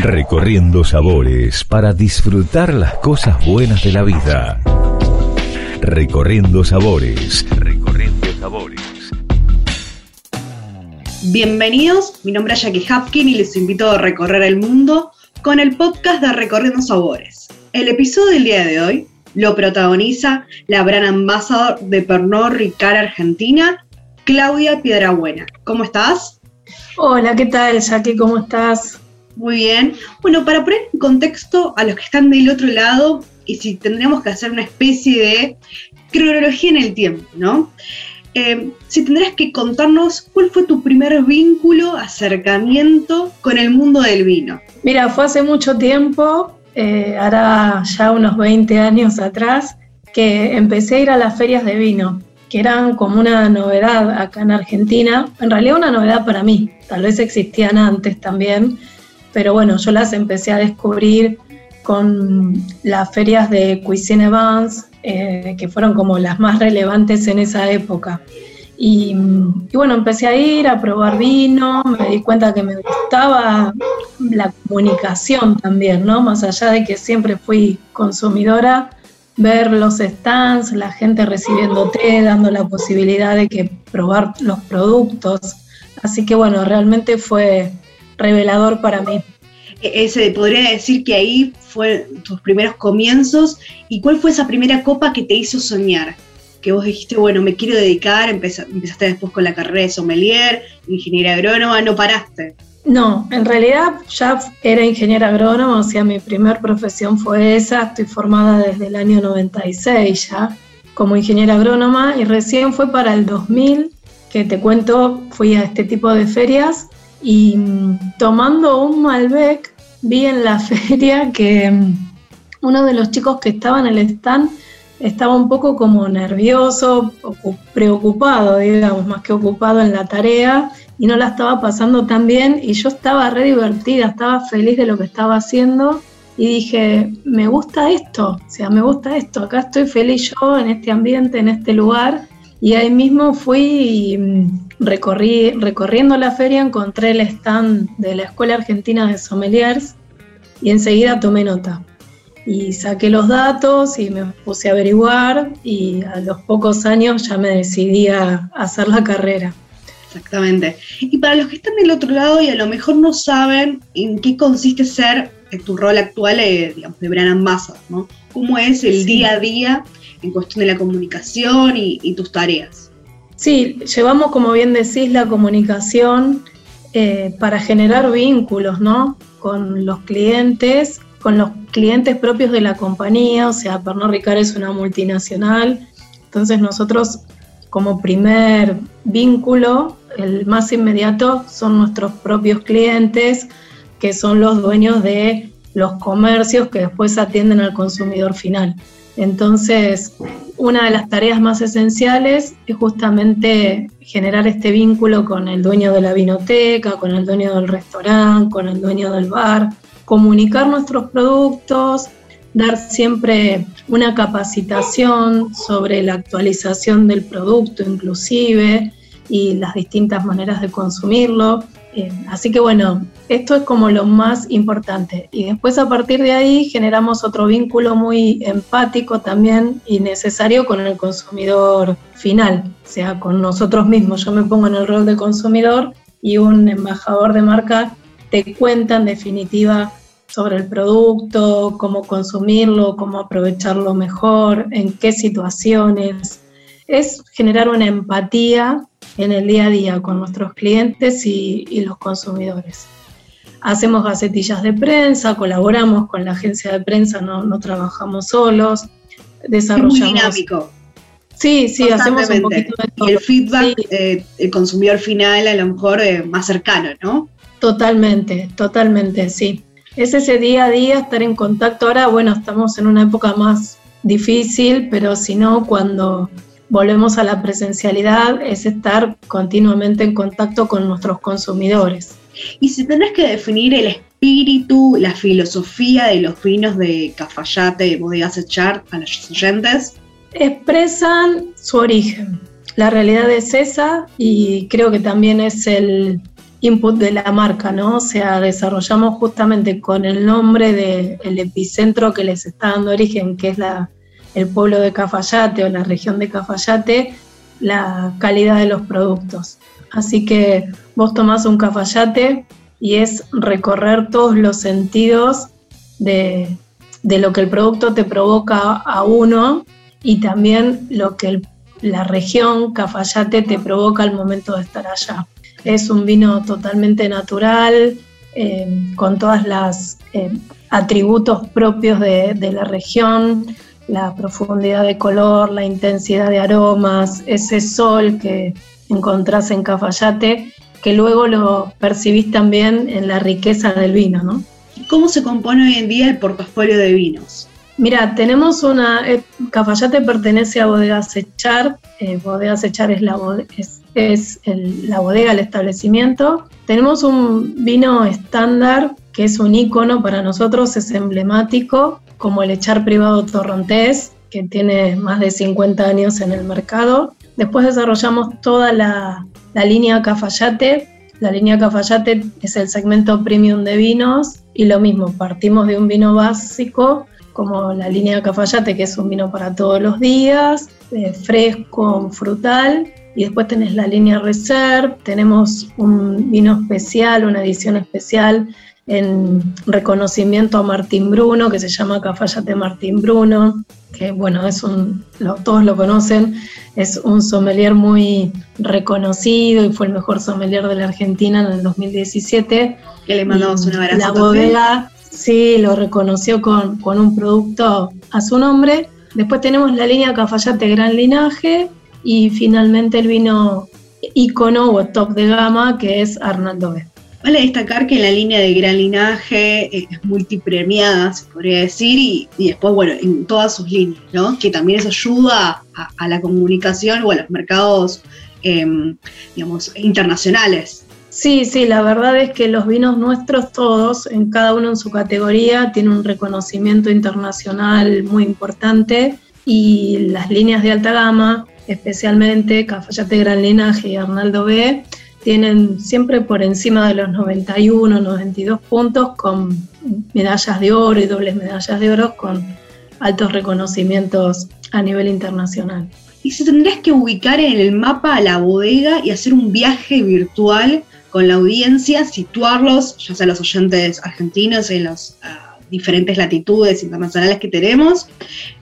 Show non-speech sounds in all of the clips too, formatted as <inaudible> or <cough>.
Recorriendo sabores para disfrutar las cosas buenas de la vida. Recorriendo sabores. Recorriendo sabores. Bienvenidos, mi nombre es Jackie Hapkin y les invito a recorrer el mundo con el podcast de Recorriendo Sabores. El episodio del día de hoy lo protagoniza la gran ambassador de Pernod Ricard Argentina, Claudia Piedrabuena. ¿Cómo estás? Hola, ¿qué tal, Jackie? ¿Cómo estás? Muy bien. Bueno, para poner en contexto a los que están del otro lado, y si tendríamos que hacer una especie de cronología en el tiempo, ¿no? Eh, si tendrías que contarnos cuál fue tu primer vínculo, acercamiento con el mundo del vino. Mira, fue hace mucho tiempo, eh, ya unos 20 años atrás, que empecé a ir a las ferias de vino, que eran como una novedad acá en Argentina, en realidad una novedad para mí, tal vez existían antes también, pero bueno, yo las empecé a descubrir con las ferias de Cuisine Vans, eh, que fueron como las más relevantes en esa época. Y, bueno, empecé a ir a probar vino, me di cuenta que me gustaba la comunicación también, ¿no? Más allá de que siempre fui consumidora, ver los stands, la gente recibiendo té, dando la posibilidad de que probar los productos. Así que bueno, realmente fue revelador para mí. E-, ese, podría decir que ahí fue tus primeros comienzos. ¿Y cuál fue esa primera copa que te hizo soñar? Que vos dijiste, bueno, me quiero dedicar, empezaste después con la carrera de sommelier, ingeniera agrónoma, no paraste. No, en realidad ya era ingeniera agrónoma, o sea, mi primer profesión fue esa, estoy formada desde el año 96 ya como ingeniera agrónoma y recién fue para el 2000 que te cuento, fui a este tipo de ferias y mm, tomando un Malbec, vi en la <laughs> feria que mm, uno de los chicos que estaba en el stand estaba un poco como nervioso, preocupado, digamos, más que ocupado en la tarea y no la estaba pasando tan bien y yo estaba re divertida, estaba feliz de lo que estaba haciendo y dije, me gusta esto, o sea, me gusta esto, acá estoy feliz yo en este ambiente, en este lugar y ahí mismo fui y mm, recorrí, recorriendo la feria encontré el stand de la Escuela Argentina de Sommeliers y enseguida tomé nota. Y saqué los datos y me puse a averiguar y a los pocos años ya me decidí a hacer la carrera. Exactamente. Y para los que están del otro lado y a lo mejor no saben en qué consiste ser en tu rol actual, eh, digamos, de brand ambassador, ¿no? ¿Cómo es el día a día en cuestión de la comunicación y tus tareas? Sí, llevamos, como bien decís, la comunicación eh, para generar vínculos, ¿no? Con los clientes, con los clientes propios de la compañía, o sea, Pernod Ricard es una multinacional, entonces nosotros como primer vínculo, el más inmediato, son nuestros propios clientes, que son los dueños de los comercios que después atienden al consumidor final. Entonces, una de las tareas más esenciales es justamente generar este vínculo con el dueño de la vinoteca, con el dueño del restaurante, con el dueño del bar, comunicar nuestros productos, dar siempre una capacitación sobre la actualización del producto inclusive y las distintas maneras de consumirlo. Eh, así que bueno, esto es como lo más importante. Y después a partir de ahí generamos otro vínculo muy empático también y necesario con el consumidor final, o sea, con nosotros mismos. Yo me pongo en el rol de consumidor y un embajador de marca te cuenta en definitiva sobre el producto, cómo consumirlo, cómo aprovecharlo mejor, en qué situaciones. Es generar una empatía en el día a día con nuestros clientes y, los consumidores. Hacemos gacetillas de prensa, colaboramos con la agencia de prensa, no, trabajamos solos, desarrollamos... muy dinámico. Sí, sí, hacemos un poquito de todo. Y el feedback, eh, el consumidor final a lo mejor eh, más cercano, ¿no? Totalmente, totalmente, sí. Es ese día a día estar en contacto. Ahora, bueno, estamos en una época más difícil, pero si no, cuando volvemos a la presencialidad, es estar continuamente en contacto con nuestros consumidores. Y si tenés que definir el espíritu, la filosofía de los vinos de Cafayate Bodegas Echar a los oyentes. Expresan su origen. La realidad es esa y creo que también es el, input de la marca, ¿no? O sea, desarrollamos justamente con el nombre del epicentro que les está dando origen, que es la, el pueblo de Cafayate o la región de Cafayate, la calidad de los productos. Así que vos tomás un Cafayate y es recorrer todos los sentidos de, de lo que el producto te provoca a uno y también lo que la región Cafayate te provoca al momento de estar allá. Es un vino totalmente natural, eh, con todos los eh, atributos propios de, la región, la profundidad de color, la intensidad de aromas, ese sol que encontrás en Cafayate, que luego lo percibís también en la riqueza del vino, ¿no? ¿Cómo se compone hoy en día el portafolio de vinos? Mira, tenemos una. Eh, Cafayate pertenece a Bodega Sechar. Eh, bodega Sechar es, la, es, es el, la bodega, el establecimiento. Tenemos un vino estándar que es un icono para nosotros, es emblemático, como el Echar Privado Torrontés, que tiene más de 50 años en el mercado. Después desarrollamos toda la, línea Cafayate, la línea Cafayate es el segmento premium de vinos y lo mismo, partimos de un vino básico como la línea Cafayate, que es un vino para todos los días, eh, fresco, frutal, y después tenés la línea Reserve, tenemos un vino especial, una edición especial en reconocimiento a Martín Bruno, que se llama Cafayate Martín Bruno, que bueno, es un, todos lo conocen, es un sommelier muy reconocido y fue el mejor sommelier de la Argentina en el 2017. Que le mandamos un abrazo. La bodega, sí, lo reconoció con, con un producto a su nombre. Después tenemos la línea Cafayate Gran Linaje y finalmente el vino icono o top de gama que es Arnaldo B. Vale destacar que la línea de gran linaje es multipremiada, se podría decir, y, después, bueno, en todas sus líneas, ¿no? Que también eso ayuda a, la comunicación o a los mercados, em, digamos, internacionales. Sí, sí, la verdad es que los vinos nuestros todos, en cada uno en su categoría, tienen un reconocimiento internacional muy importante y las líneas de alta gama, especialmente Cafayate Gran Linaje y Arnaldo B, tienen siempre por encima de los 91, 92 puntos con medallas de oro y dobles medallas de oro con altos reconocimientos a nivel internacional. Y si tendrías que ubicar en el mapa a la bodega y hacer un viaje virtual con la audiencia, situarlos, ya sea los oyentes argentinos en las uh, diferentes latitudes internacionales que tenemos,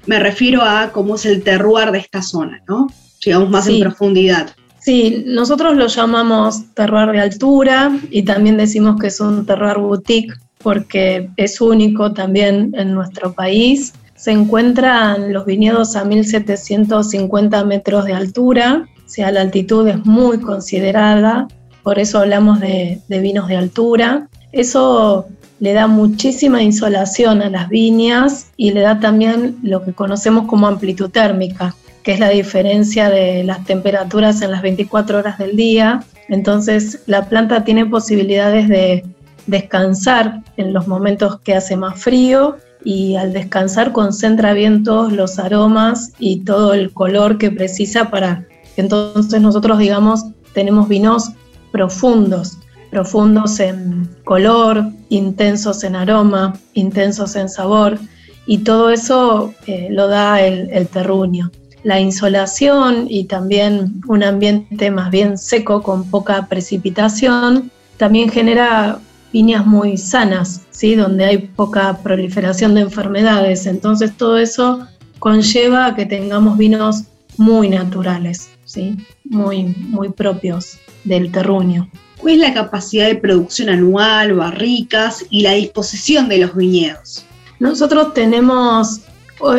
me refiero a cómo es el terroir de esta zona, ¿no? Llegamos más en profundidad. Sí, nosotros lo llamamos terroir de altura y también decimos que es un terroir boutique porque es único también en nuestro país. Se encuentran los viñedos a 1750 metros de altura, o sea, la altitud es muy considerada, por eso hablamos de, de vinos de altura. Eso le da muchísima insolación a las viñas y le da también lo que conocemos como amplitud térmica, que es la diferencia de las temperaturas en las 24 horas del día. Entonces la planta tiene posibilidades de descansar en los momentos que hace más frío y al descansar concentra bien todos los aromas y todo el color que precisa para entonces nosotros digamos tenemos vinos profundos, profundos en color, intensos en aroma, intensos en sabor y todo eso eh, lo da el, el terruño la insolación y también un ambiente más bien seco con poca precipitación, también genera viñas muy sanas, ¿sí? donde hay poca proliferación de enfermedades. Entonces todo eso conlleva a que tengamos vinos muy naturales, ¿sí? muy, muy propios del terruño. ¿Cuál es la capacidad de producción anual, barricas y la disposición de los viñedos? Nosotros tenemos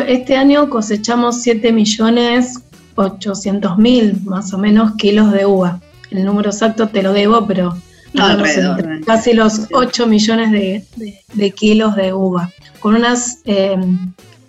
este año cosechamos 7 millones 800 mil más o menos kilos de uva. El número exacto te lo debo, pero casi los 8 millones de, kilos de uva, con unas eh,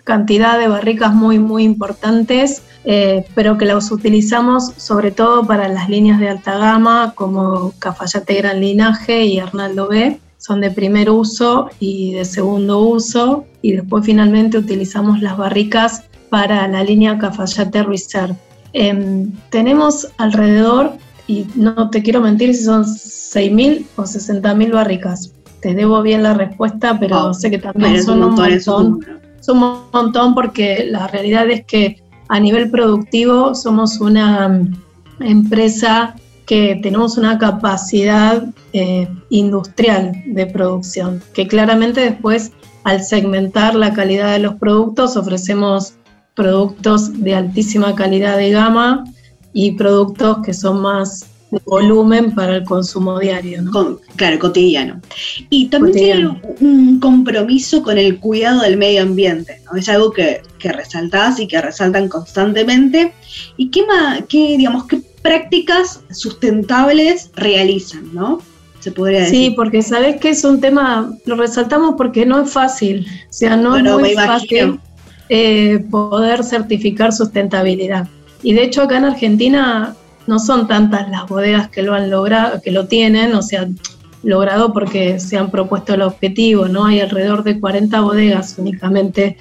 cantidad de barricas muy, muy importantes, eh, pero que las utilizamos sobre todo para las líneas de alta gama como Cafayate Gran Linaje y Arnaldo B son de primer uso y de segundo uso y después finalmente utilizamos las barricas para la línea Cafayate Reserve. Em, tenemos alrededor, y no te quiero mentir si son 6.000 o 60.000 barricas. Te debo bien la respuesta, pero oh, sé que también son un montón. Son un montón porque la realidad es que a nivel productivo somos una mm, empresa que tenemos una capacidad eh, industrial de producción, que claramente después al segmentar la calidad de los productos ofrecemos productos de altísima calidad de gama y productos que son más de volumen para el consumo diario. claro, cotidiano. Y también tiene un compromiso con el cuidado del medio ambiente, ¿no? Es algo que, que resaltás y que resaltan constantemente. ¿Y qué, más, qué, digamos, qué prácticas sustentables realizan, no? Se podría decir. Sí, porque sabes que es un tema, lo resaltamos porque no es fácil, o sea, no es muy fácil eh, poder certificar sustentabilidad. Y de hecho acá en Argentina no son tantas las bodegas que lo han logrado, que lo tienen, o sea, logrado porque se han propuesto el objetivo, ¿no? Hay alrededor de 40 bodegas únicamente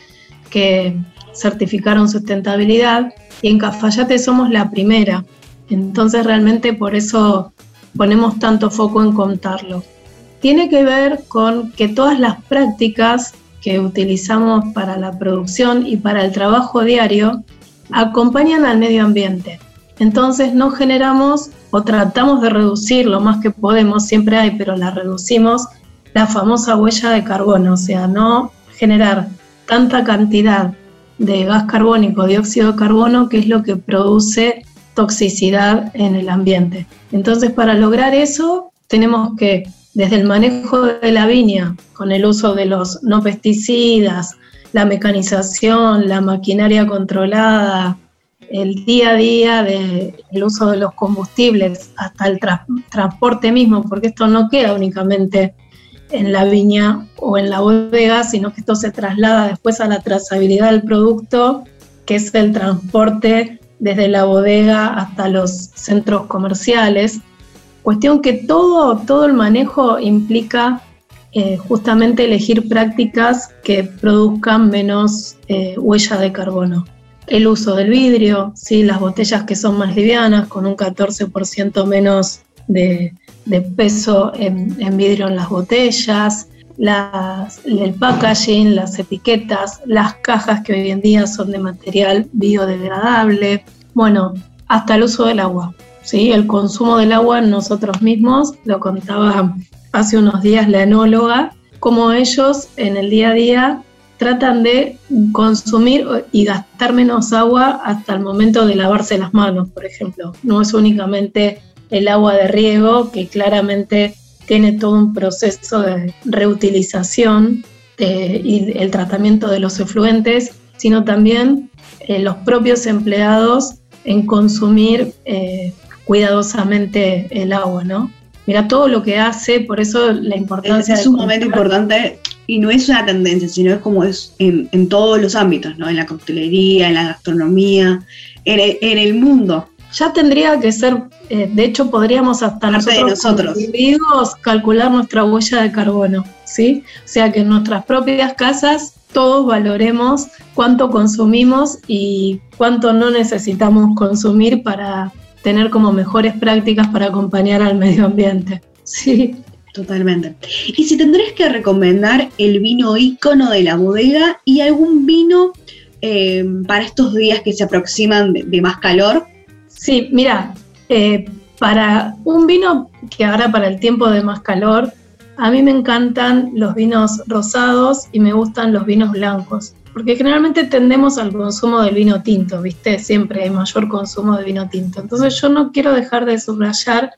que certificaron sustentabilidad y en Cafayate somos la primera. Entonces realmente por eso ponemos tanto foco en contarlo. Tiene que ver con que todas las prácticas que utilizamos para la producción y para el trabajo diario acompañan al medio ambiente. Entonces no generamos o tratamos de reducir lo más que podemos, siempre hay, pero la reducimos, la famosa huella de carbono, o sea, no generar tanta cantidad de gas carbónico, dióxido de carbono, que es lo que produce toxicidad en el ambiente. Entonces, para lograr eso, tenemos que, desde el manejo de la viña, con el uso de los no pesticidas, la mecanización, la maquinaria controlada, el día a día del uso de los combustibles, hasta el transporte mismo, porque esto no queda únicamente en la viña o en la bodega, sino que esto se traslada después a la trazabilidad del producto, que es el transporte desde la bodega hasta los centros comerciales. Cuestión que todo, todo el manejo implica eh, justamente elegir prácticas que produzcan menos eh, huella de carbono. El uso del vidrio, ¿sí? las botellas que son más livianas, con un 14% menos de, peso en, vidrio en las botellas, el packaging, las etiquetas, las cajas que hoy en día son de material biodegradable, bueno, hasta el uso del agua. ¿sí? El consumo del agua nosotros mismos, lo contaba hace unos días la enóloga, como ellos en el día a día tratan de consumir y gastar menos agua hasta el momento de lavarse las manos, por ejemplo. No es únicamente el agua de riego, que claramente tiene todo un proceso de reutilización eh, y el tratamiento de los efluentes, sino también eh, los propios empleados en consumir eh, cuidadosamente el agua, ¿no? Mira todo lo que hace, por eso la importancia. Es, un momento importante y no es una tendencia, sino es como es en, todos los ámbitos, ¿no? En la coctelería, en la gastronomía, en el, en el mundo. Ya tendría que ser, eh, de hecho podríamos hasta nosotros, nosotros. calcular nuestra huella de carbono, ¿sí? O sea que en nuestras propias casas todos valoremos cuánto consumimos y cuánto no necesitamos consumir para tener como mejores prácticas para acompañar al medio ambiente. <laughs> Sí. Totalmente. Y si tendrías que recomendar el vino ícono de la bodega y algún vino eh, para estos días que se aproximan de, más calor. Sí, mira, eh, para un vino que ahora para el tiempo de más calor, a mí me encantan los vinos rosados y me gustan los vinos blancos, porque generalmente tendemos al consumo del vino tinto, ¿viste? Siempre hay mayor consumo de vino tinto. Entonces yo no quiero dejar de subrayar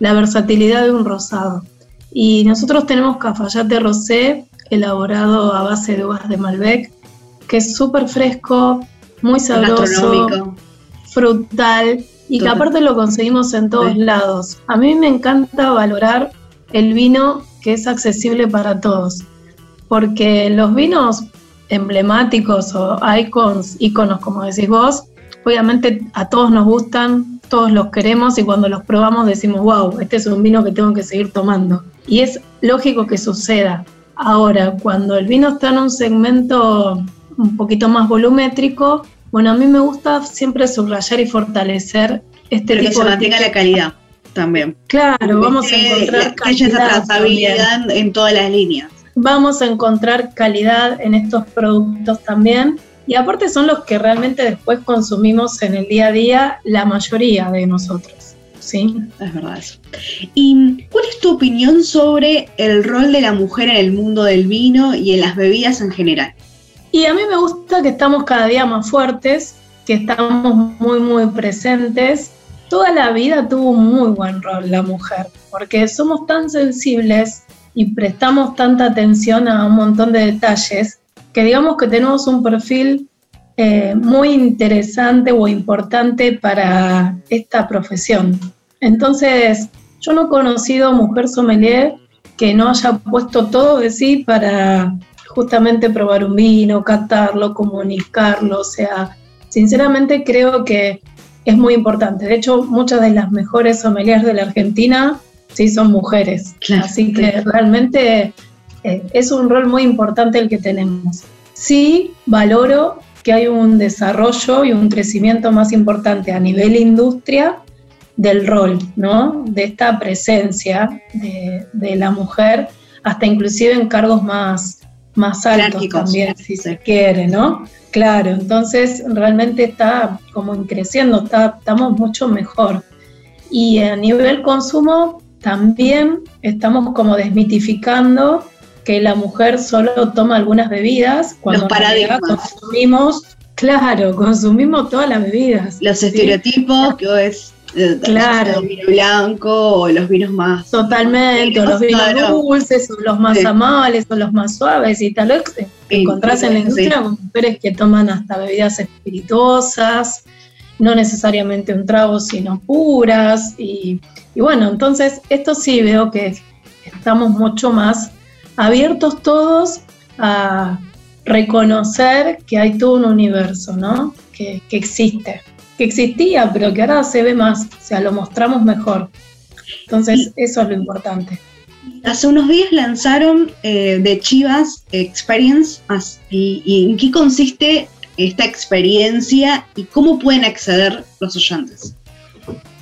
la versatilidad de un rosado. Y nosotros tenemos Cafayate Rosé, elaborado a base de uvas de Malbec, que es súper fresco, muy sabroso, frutal y que aparte lo conseguimos en todos lados. A mí me encanta valorar el vino que es accesible para todos. Porque los vinos emblemáticos o icons, iconos como decís vos, obviamente a todos nos gustan, todos los queremos y cuando los probamos decimos, wow, este es un vino que tengo que seguir tomando. Y es lógico que suceda. Ahora, cuando el vino está en un segmento un poquito más volumétrico, bueno, a mí me gusta siempre subrayar y fortalecer este Pero que se mantenga la calidad también. Claro, vamos a encontrar calidad en todas las líneas. Vamos a encontrar calidad en estos productos también. Y aparte son los que realmente después consumimos en el día a día la mayoría de nosotros. Sí, es verdad eso. ¿Y cuál es tu opinión sobre el rol de la mujer en el mundo del vino y en las bebidas en general? Y a mí me gusta que estamos cada día más fuertes, que estamos muy, muy presentes. Toda la vida tuvo un muy buen rol la mujer, porque somos tan sensibles y prestamos tanta atención a un montón de detalles que digamos que tenemos un perfil eh, muy interesante o importante para esta profesión. Entonces, yo no he conocido mujer sommelier que no haya puesto todo de sí para justamente probar un vino, catarlo, comunicarlo, o sea, sinceramente creo que es muy importante. De hecho, muchas de las mejores sommeliers de la Argentina sí son mujeres, así que realmente eh, es un rol muy importante el que tenemos. Sí, valoro que hay un desarrollo y un crecimiento más importante a nivel industria del rol, ¿no? De esta presencia de, la mujer, hasta inclusive en cargos más, más altos también, si se quiere, ¿no? Claro, entonces realmente está como creciendo, está, estamos mucho mejor. Y a nivel consumo también estamos como desmitificando que la mujer solo toma algunas bebidas cuando consumimos, claro, consumimos todas las bebidas. Los estereotipos que es claro. el vino blanco o los vinos más totalmente o los vinos dulces o los más amables o los más suaves y tal vez encontrás en la industria con mujeres que toman hasta bebidas espirituosas no necesariamente un trago sino puras y, y bueno entonces esto sí veo que estamos mucho más abiertos todos a reconocer que hay todo un universo, ¿no? Que, existe, que existía, pero que ahora se ve más, o sea, lo mostramos mejor. Entonces, eso es lo importante. Hace unos días lanzaron eh, de Chivas Experience, y, y, en qué consiste esta experiencia y cómo pueden acceder los oyentes.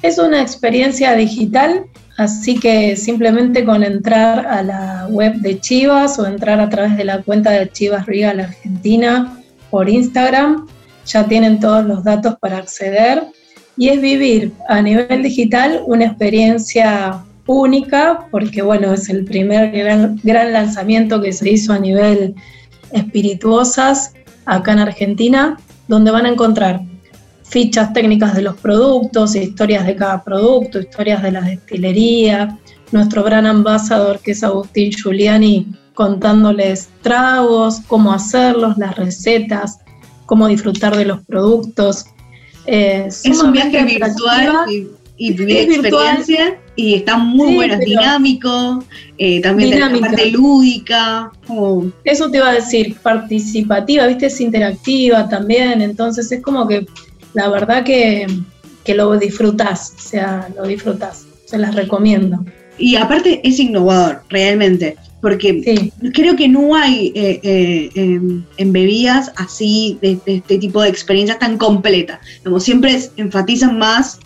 Es una experiencia digital Así que simplemente con entrar a la web de Chivas o entrar a través de la cuenta de Chivas Regal Argentina por Instagram, ya tienen todos los datos para acceder. Y es vivir a nivel digital una experiencia única, porque bueno, es el primer gran, gran lanzamiento que se hizo a nivel espirituosas acá en Argentina, donde van a encontrar fichas técnicas de los productos, historias de cada producto, historias de la destilería, nuestro gran ambasador que es Agustín Giuliani contándoles tragos, cómo hacerlos, las recetas, cómo disfrutar de los productos. Eh, es un viaje virtual y, vivir experiencia y está muy bueno, es dinámico, eh, también la parte lúdica. Eso te iba a decir, participativa, viste, es interactiva también, entonces es como que la verdad que, lo disfrutas, o sea, lo disfrutas, se las recomiendo. Y aparte es innovador, realmente, porque creo que no hay eh, eh, em, en bebidas así, de, este tipo de experiencias tan completas. Como siempre enfatizan más,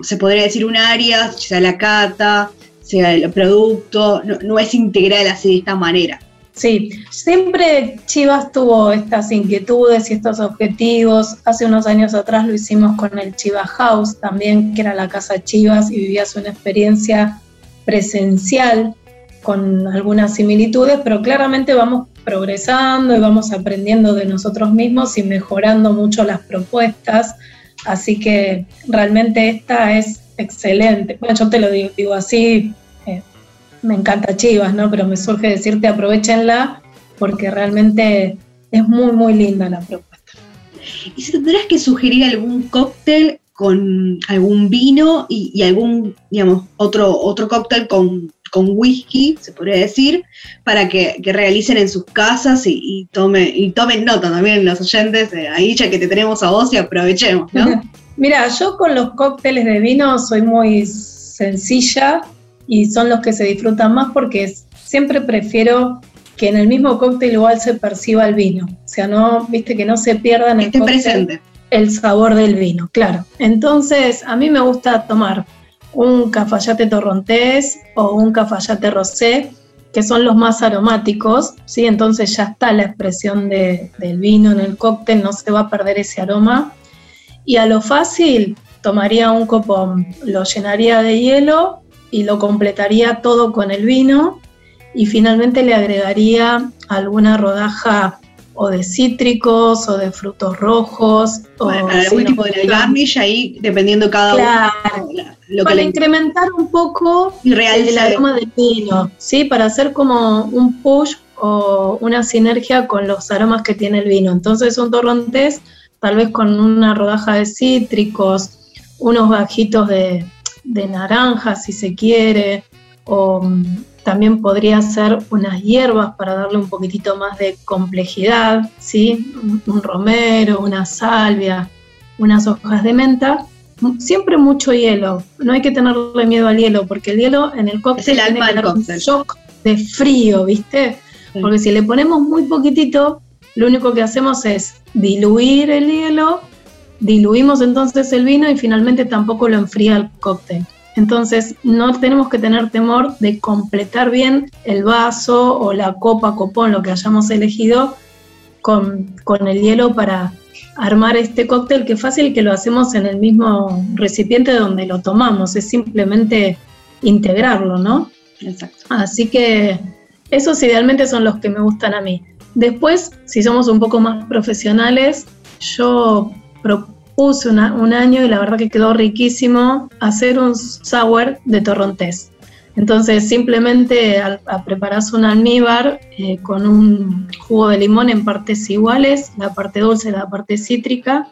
se podría decir un área, sea la cata, sea el producto, no, no es integral así de esta manera. Sí, siempre Chivas tuvo estas inquietudes y estos objetivos. Hace unos años atrás lo hicimos con el Chivas House también, que era la casa Chivas y vivías una experiencia presencial con algunas similitudes, pero claramente vamos progresando y vamos aprendiendo de nosotros mismos y mejorando mucho las propuestas. Así que realmente esta es excelente. Bueno, yo te lo digo, así me encanta Chivas, ¿no? Pero me surge decirte aprovechenla porque realmente es muy, muy linda la propuesta. ¿Y si tendrás que sugerir algún cóctel con algún vino y, algún, digamos, otro, otro cóctel con, whisky, se podría decir, para que, realicen en sus casas y, tome, y tomen nota también los oyentes, ahí ya que te tenemos a vos y aprovechemos, ¿no? <laughs> Mira, yo con los cócteles de vino soy muy sencilla, y son los que se disfrutan más porque siempre prefiero que en el mismo cóctel igual se perciba el vino. O sea, no, viste, que no se pierdan el Esté presente. el sabor del vino, claro. Entonces, a mí me gusta tomar un cafayate torrontés o un cafayate rosé, que son los más aromáticos, ¿sí? Entonces ya está la expresión del vino en el cóctel, no se va a perder ese aroma. Y a lo fácil, tomaría un copón, lo llenaría de hielo y lo completaría todo con el vino y finalmente le agregaría alguna rodaja o de cítricos o de frutos rojos. o algún tipo de garnish ahí, dependiendo cada uno. Lo para incrementar un poco el aroma del vino, ¿sí? Para hacer como un push o una sinergia con los aromas que tiene el vino. Entonces un torrontés, tal vez con una rodaja de cítricos, unos bajitos de, de naranja si se quiere, o también podría ser unas hierbas para darle un poquitito más de complejidad, ¿sí? un romero, una salvia, unas hojas de menta. Siempre mucho hielo, no hay que tenerle miedo al hielo, porque el hielo en el cóctel es el tiene que un shock de frío, ¿viste? Porque si le ponemos muy poquitito, lo único que hacemos es diluir el hielo, diluimos entonces el vino y finalmente tampoco lo enfría el cóctel. Entonces, no tenemos que tener temor de completar bien el vaso o la copa, copón, lo que hayamos elegido con, el hielo para armar este cóctel, que fácil que lo hacemos en el mismo recipiente donde lo tomamos, es simplemente integrarlo, ¿no? Exacto. Así que esos idealmente son los que me gustan a mí. Después, si somos un poco más profesionales, yo puse un año y la verdad que quedó riquísimo hacer un sour de torrontés. Entonces simplemente al, prepararse un almíbar eh, con un jugo de limón en partes iguales, la parte dulce y la parte cítrica.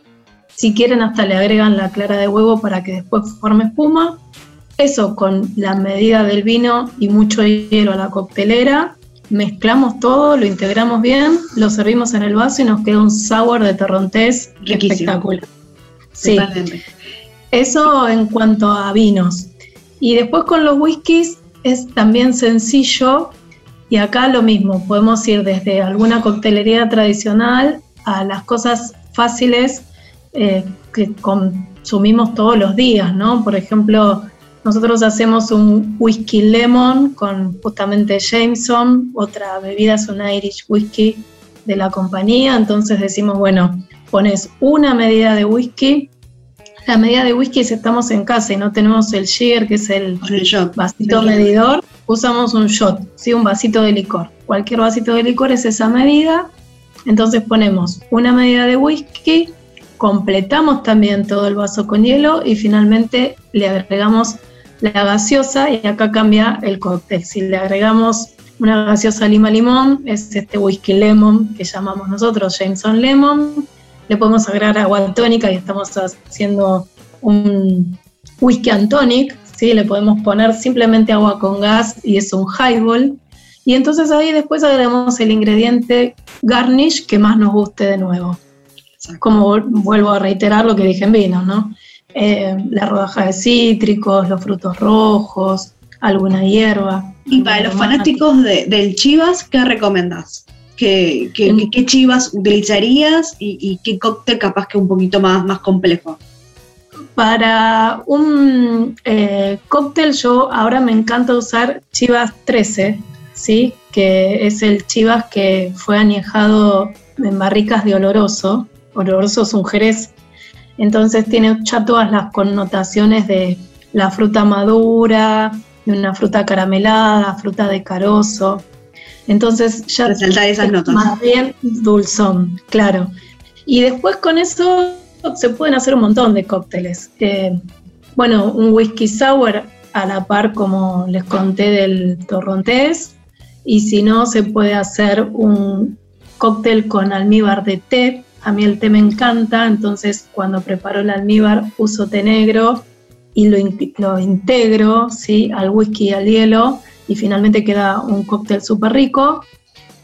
Si quieren hasta le agregan la clara de huevo para que después forme espuma. Eso con la medida del vino y mucho hielo a la coctelera. Mezclamos todo, lo integramos bien, lo servimos en el vaso y nos queda un sour de torrontés espectacular. Sí. Eso en cuanto a vinos. Y después con los whiskies es también sencillo y acá lo mismo, podemos ir desde alguna coctelería tradicional a las cosas fáciles eh, que consumimos todos los días, ¿no? Por ejemplo, nosotros hacemos un whisky lemon con justamente Jameson, otra bebida es un Irish whisky de la compañía, entonces decimos, bueno, pones una medida de whisky. La medida de whisky, si estamos en casa y no tenemos el jigger, que es el, vasito medidor, usamos un shot, ¿sí? un vasito de licor. Cualquier vasito de licor es esa medida. Entonces ponemos una medida de whisky, completamos también todo el vaso con hielo y finalmente le agregamos la gaseosa y acá cambia el cóctel. Si le agregamos una gaseosa lima limón, es este whisky lemon que llamamos nosotros Jameson Lemon le podemos agregar agua tónica y estamos haciendo un whisky and tonic, ¿sí? le podemos poner simplemente agua con gas y es un highball. Y entonces ahí después agregamos el ingrediente garnish que más nos guste de nuevo. Como vuelvo a reiterar lo que dije en vino, ¿no? Eh, la rodaja de cítricos, los frutos rojos, alguna hierba. Y para los fanáticos del Chivas, ¿qué recomendás? ¿Qué, qué, chivas utilizarías y, qué cóctel capaz que un poquito más, más complejo? Para un eh, cóctel yo ahora me encanta usar Chivas 13, ¿sí? que es el Chivas que fue añejado en barricas de oloroso. Oloroso es un jerez. Entonces tiene ya todas las connotaciones de la fruta madura, de una fruta caramelada, fruta de carozo. Entonces ya esas notas. más bien dulzón, claro. Y después con eso se pueden hacer un montón de cócteles. Eh, bueno, un whisky sour a la par, como les conté, del torrontés. Y si no, se puede hacer un cóctel con almíbar de té. A mí el té me encanta, entonces cuando preparo el almíbar uso té negro y lo, lo integro ¿sí? al whisky y al hielo y finalmente queda un cóctel súper rico.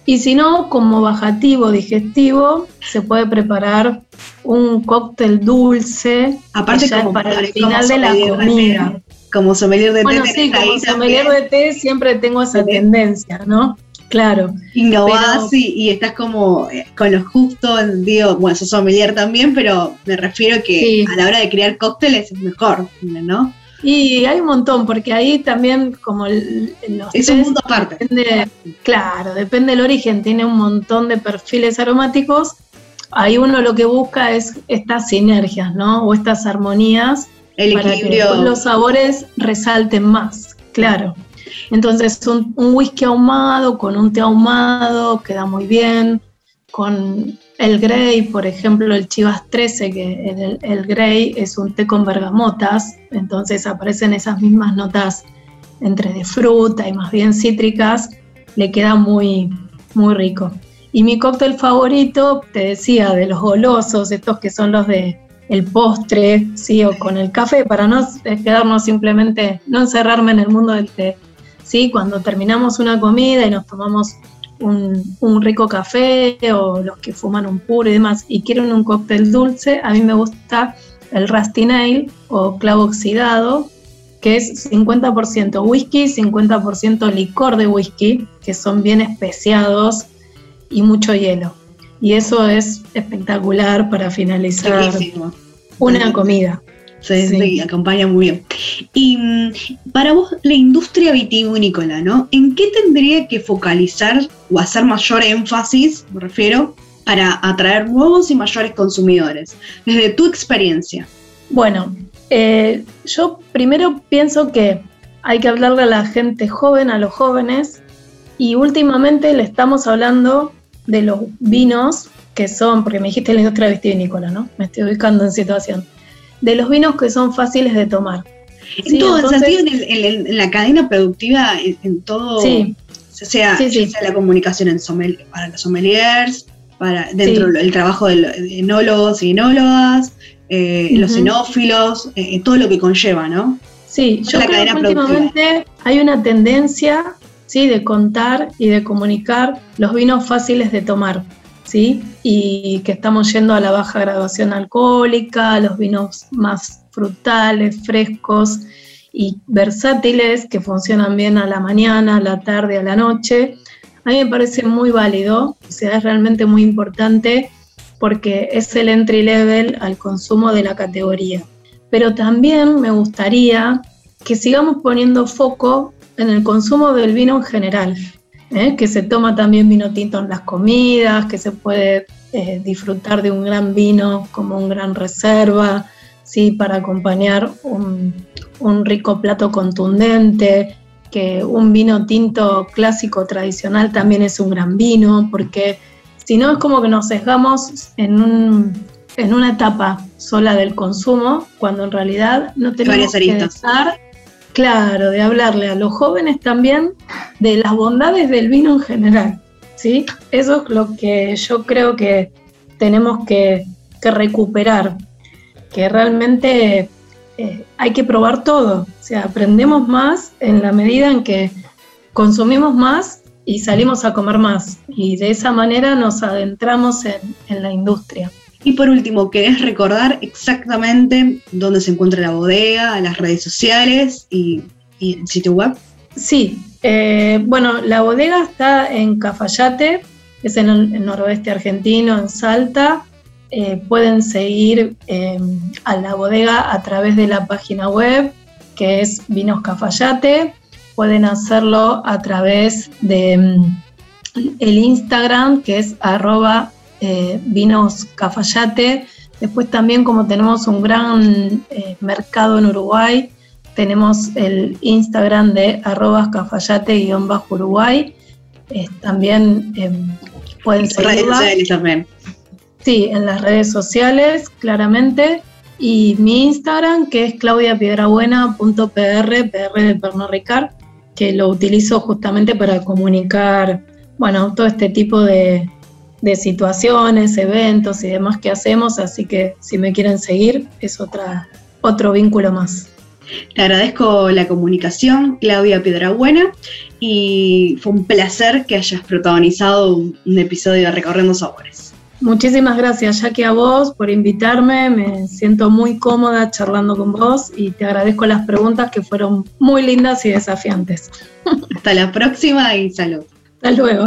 Y si no, como bajativo digestivo, se puede preparar un cóctel dulce. Aparte, como, para el final de la comida. como sommelier de bueno, té. Sí, como sommelier de té siempre tengo esa tendencia, ¿no? Claro. Innovás y, estás como eh, con lo justo, digo, bueno, sos sommelier también, pero me refiero que a la hora de crear cócteles es mejor, ¿no? Y hay un montón, porque ahí también como los Es un mundo aparte. claro, depende del origen, tiene un montón de perfiles aromáticos. Ahí uno lo que busca es estas sinergias, ¿no? O estas armonías El para que los sabores resalten más, claro. Entonces un, un whisky ahumado con un té ahumado queda muy bien, con el Grey, por ejemplo, el Chivas 13, que el, el, Grey es un té con bergamotas, entonces aparecen esas mismas notas entre de fruta y más bien cítricas, le queda muy, muy rico. Y mi cóctel favorito, te decía, de los golosos, estos que son los de el postre, sí, o con el café, para no quedarnos simplemente, no encerrarme en el mundo del té, ¿sí? Cuando terminamos una comida y nos tomamos un, rico café o los que fuman un puro y demás y quieren un cóctel dulce, a mí me gusta el Rusty Nail o clavo oxidado, que es 50% whisky, 50% licor de whisky, que son bien especiados y mucho hielo. Y eso es espectacular para finalizar una comida. Sí, acompaña muy bien. Y mm, para vos, la industria vitivinícola, ¿no? ¿En qué tendría que focalizar o hacer mayor énfasis, me refiero, para atraer nuevos y mayores consumidores? Desde tu experiencia. Bueno, eh, yo primero pienso que hay que hablarle a la gente joven, a los jóvenes, y últimamente le estamos hablando de los vinos que son, porque me dijiste la industria vitivinícola, ¿no? Me estoy ubicando en situación de los vinos que son fáciles de tomar. En todo el sentido, en, la cadena productiva, en, todo, sea, la comunicación en para los sommeliers, para dentro del trabajo de, enólogos y enólogas, eh, los enófilos, eh, todo lo que conlleva, ¿no? Sí, yo creo que últimamente hay una tendencia ¿sí? de contar y de comunicar los vinos fáciles de tomar. ¿Sí? Y que estamos yendo a la baja graduación alcohólica, a los vinos más frutales, frescos y versátiles que funcionan bien a la mañana, a la tarde, a la noche. A mí me parece muy válido, o sea, es realmente muy importante porque es el entry level al consumo de la categoría. Pero también me gustaría que sigamos poniendo foco en el consumo del vino en general, ¿eh? que se toma también vino tinto en las comidas, que se puede eh, disfrutar de un gran vino como un gran reserva, ¿sí? para acompañar un, rico plato contundente, que un vino tinto clásico tradicional también es un gran vino, porque si no es como que nos sesgamos en, en una etapa sola del consumo, cuando en realidad no tenemos que estar Claro, de hablarle a los jóvenes también de las bondades del vino en general, ¿sí? Eso es lo que yo creo que tenemos que, recuperar, que realmente eh, hay que probar todo, o sea, aprendemos más en la medida en que consumimos más y salimos a comer más, y de esa manera nos adentramos en la industria. Y por último, ¿querés recordar exactamente dónde se encuentra la bodega, las redes sociales y, el sitio web? Sí, eh, bueno, la bodega está en Cafayate, es en el, noroeste argentino, en Salta. Eh, pueden seguir eh, a la bodega a través de la página web que es Vinos Cafayate. Pueden hacerlo a través de mm, el Instagram que es arroba eh, vinos Cafayate. Después también como tenemos un gran eh, mercado en Uruguay, tenemos el Instagram de arrobas cafayate-uruguay. también em, pueden seguirla. también. Sí, en las redes sociales, claramente. Y mi Instagram, que es claudiapiedrabuena.pr, PR de Pernod Ricard, que lo utilizo justamente para comunicar, bueno, todo este tipo de, de situaciones, eventos y demás que hacemos, así que si me quieren seguir es otra, otro vínculo más. Te agradezco la comunicación, Claudia Piedrabuena, y fue un placer que hayas protagonizado un, episodio de Recorriendo Sabores. Muchísimas gracias, Jackie, a vos por invitarme. Me siento muy cómoda charlando con vos y te agradezco las preguntas que fueron muy lindas y desafiantes. Hasta la próxima y salud. Hasta luego.